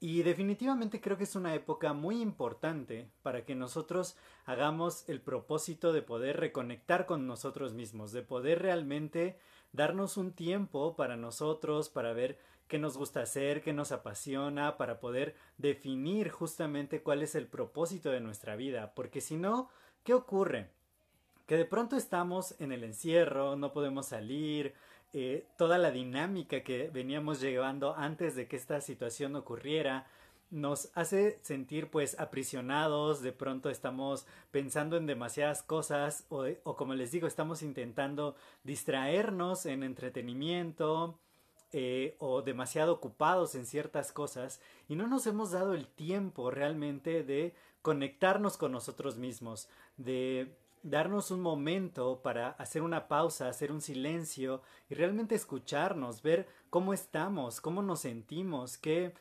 Y definitivamente creo que es una época muy importante para que nosotros hagamos el propósito de poder reconectar con nosotros mismos, de poder realmente darnos un tiempo para nosotros, para ver qué nos gusta hacer, qué nos apasiona, para poder definir justamente cuál es el propósito de nuestra vida, porque si no, ¿qué ocurre? Que de pronto estamos en el encierro, no podemos salir, eh, toda la dinámica que veníamos llevando antes de que esta situación ocurriera nos hace sentir pues aprisionados, de pronto estamos pensando en demasiadas cosas o, o como les digo, estamos intentando distraernos en entretenimiento, eh, o demasiado ocupados en ciertas cosas y no nos hemos dado el tiempo realmente de conectarnos con nosotros mismos, de darnos un momento para hacer una pausa, hacer un silencio y realmente escucharnos, ver cómo estamos, cómo nos sentimos, qué,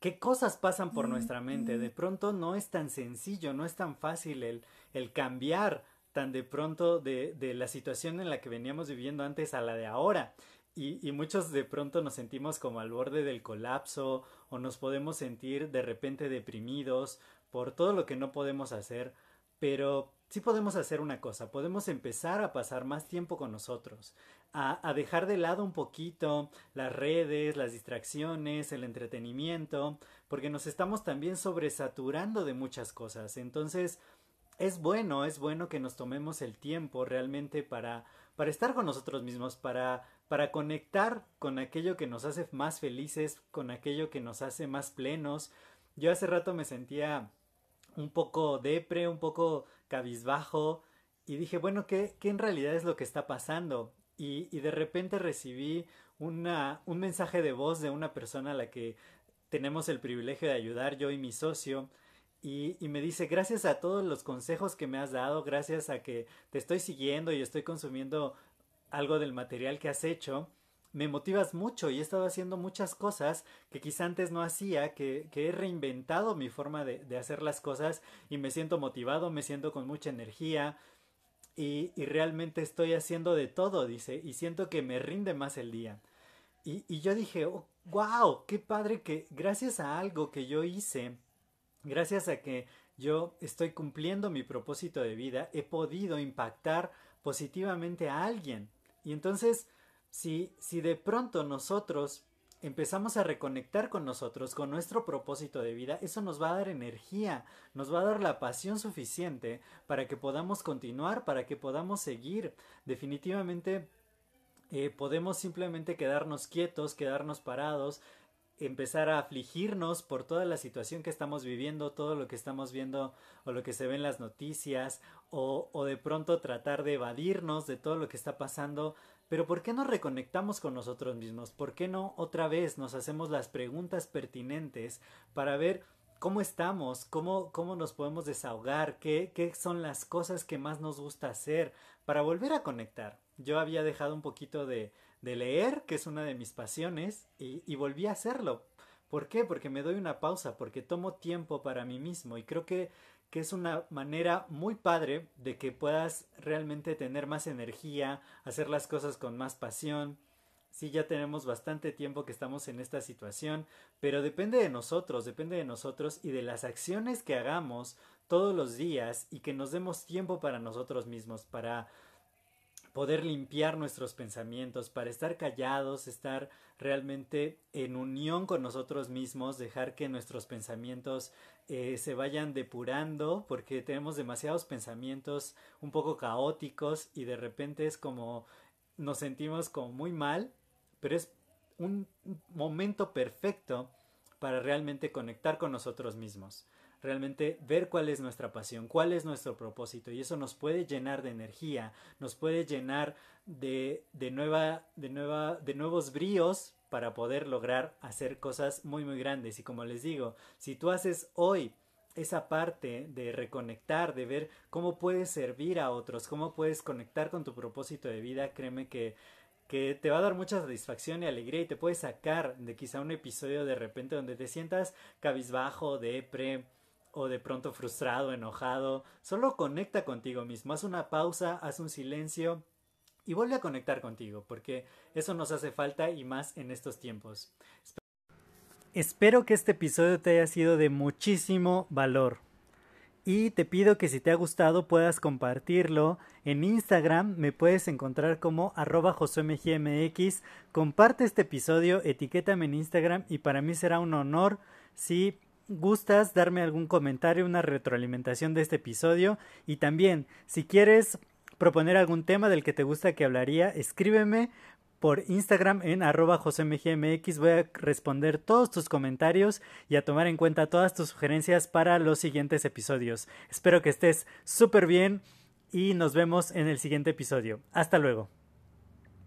qué cosas pasan por nuestra mente. De pronto no es tan sencillo, no es tan fácil el, el cambiar tan de pronto de, de, la situación en la que veníamos viviendo antes a la de ahora. Y, y, muchos de pronto nos sentimos como al borde del colapso o nos podemos sentir de repente deprimidos por todo lo que no podemos hacer, pero sí podemos hacer una cosa, podemos empezar a pasar más tiempo con nosotros, a, dejar de lado un poquito las redes, las distracciones, el entretenimiento, porque nos estamos también sobresaturando de muchas cosas. Entonces, es bueno, es bueno que nos tomemos el tiempo realmente para, para estar con nosotros mismos, para, para conectar con aquello que nos hace más felices, con aquello que nos hace más plenos. Yo hace rato me sentía un poco depre, un poco cabizbajo y dije, bueno, ¿qué, qué en realidad es lo que está pasando? Y, y de repente recibí una, un mensaje de voz de una persona a la que tenemos el privilegio de ayudar, yo y mi socio, y, y, me dice, gracias a todos los consejos que me has dado, gracias a que te estoy siguiendo y estoy consumiendo algo del material que has hecho, me motivas mucho y he estado haciendo muchas cosas que quizá antes no hacía, que, he reinventado mi forma de, hacer las cosas y me siento motivado, me siento con mucha energía y, realmente estoy haciendo de todo, dice, y siento que me rinde más el día. Y, yo dije, oh, wow, qué padre que gracias a algo que yo hice, gracias a que yo estoy cumpliendo mi propósito de vida, he podido impactar positivamente a alguien. Y entonces, si, si de pronto nosotros empezamos a reconectar con nosotros, con nuestro propósito de vida, eso nos va a dar energía, nos va a dar la pasión suficiente para que podamos continuar, para que podamos seguir. Definitivamente eh, podemos simplemente quedarnos quietos, quedarnos parados, empezar a afligirnos por toda la situación que estamos viviendo, todo lo que estamos viendo o lo que se ve en las noticias, o, o de pronto tratar de evadirnos de todo lo que está pasando pero ¿por qué no reconectamos con nosotros mismos? ¿Por qué no otra vez nos hacemos las preguntas pertinentes para ver cómo estamos, cómo, cómo nos podemos desahogar, ¿Qué, qué son las cosas que más nos gusta hacer para volver a conectar? Yo había dejado un poquito de, de leer, que es una de mis pasiones, y, volví a hacerlo. ¿Por qué? Porque me doy una pausa, porque tomo tiempo para mí mismo y creo que que es una manera muy padre de que puedas realmente tener más energía, hacer las cosas con más pasión. Sí, ya tenemos bastante tiempo que estamos en esta situación, pero depende de nosotros, depende de nosotros y de las acciones que hagamos todos los días y que nos demos tiempo para nosotros mismos, para poder limpiar nuestros pensamientos, para estar callados, estar realmente en unión con nosotros mismos, dejar que nuestros pensamientos eh, se vayan depurando, porque tenemos demasiados pensamientos un poco caóticos y de repente es como nos sentimos como muy mal, pero es un momento perfecto para realmente conectar con nosotros mismos. realmente ver cuál es nuestra pasión, cuál es nuestro propósito y eso nos puede llenar de energía, nos puede llenar de, de, nueva, de, nueva, de nuevos bríos para poder lograr hacer cosas muy muy grandes y como les digo, si tú haces hoy esa parte de reconectar, de ver cómo puedes servir a otros, cómo puedes conectar con tu propósito de vida, créeme que que te va a dar mucha satisfacción y alegría y te puede sacar de quizá un episodio de repente donde te sientas cabizbajo, depre o de pronto frustrado, enojado. Solo conecta contigo mismo, haz una pausa, haz un silencio y vuelve a conectar contigo porque eso nos hace falta y más en estos tiempos. Espero que este episodio te haya sido de muchísimo valor y te pido que si te ha gustado puedas compartirlo. En Instagram me puedes encontrar como arroba josomgmx. Comparte este episodio, etiquétame en Instagram y para mí será un honor si gustas darme algún comentario, una retroalimentación de este episodio y también si quieres proponer algún tema del que te gusta que hablaría, escríbeme por Instagram en arroba josemgmx. Voy a responder todos tus comentarios y a tomar en cuenta todas tus sugerencias para los siguientes episodios. Espero que estés súper bien y nos vemos en el siguiente episodio. Hasta luego.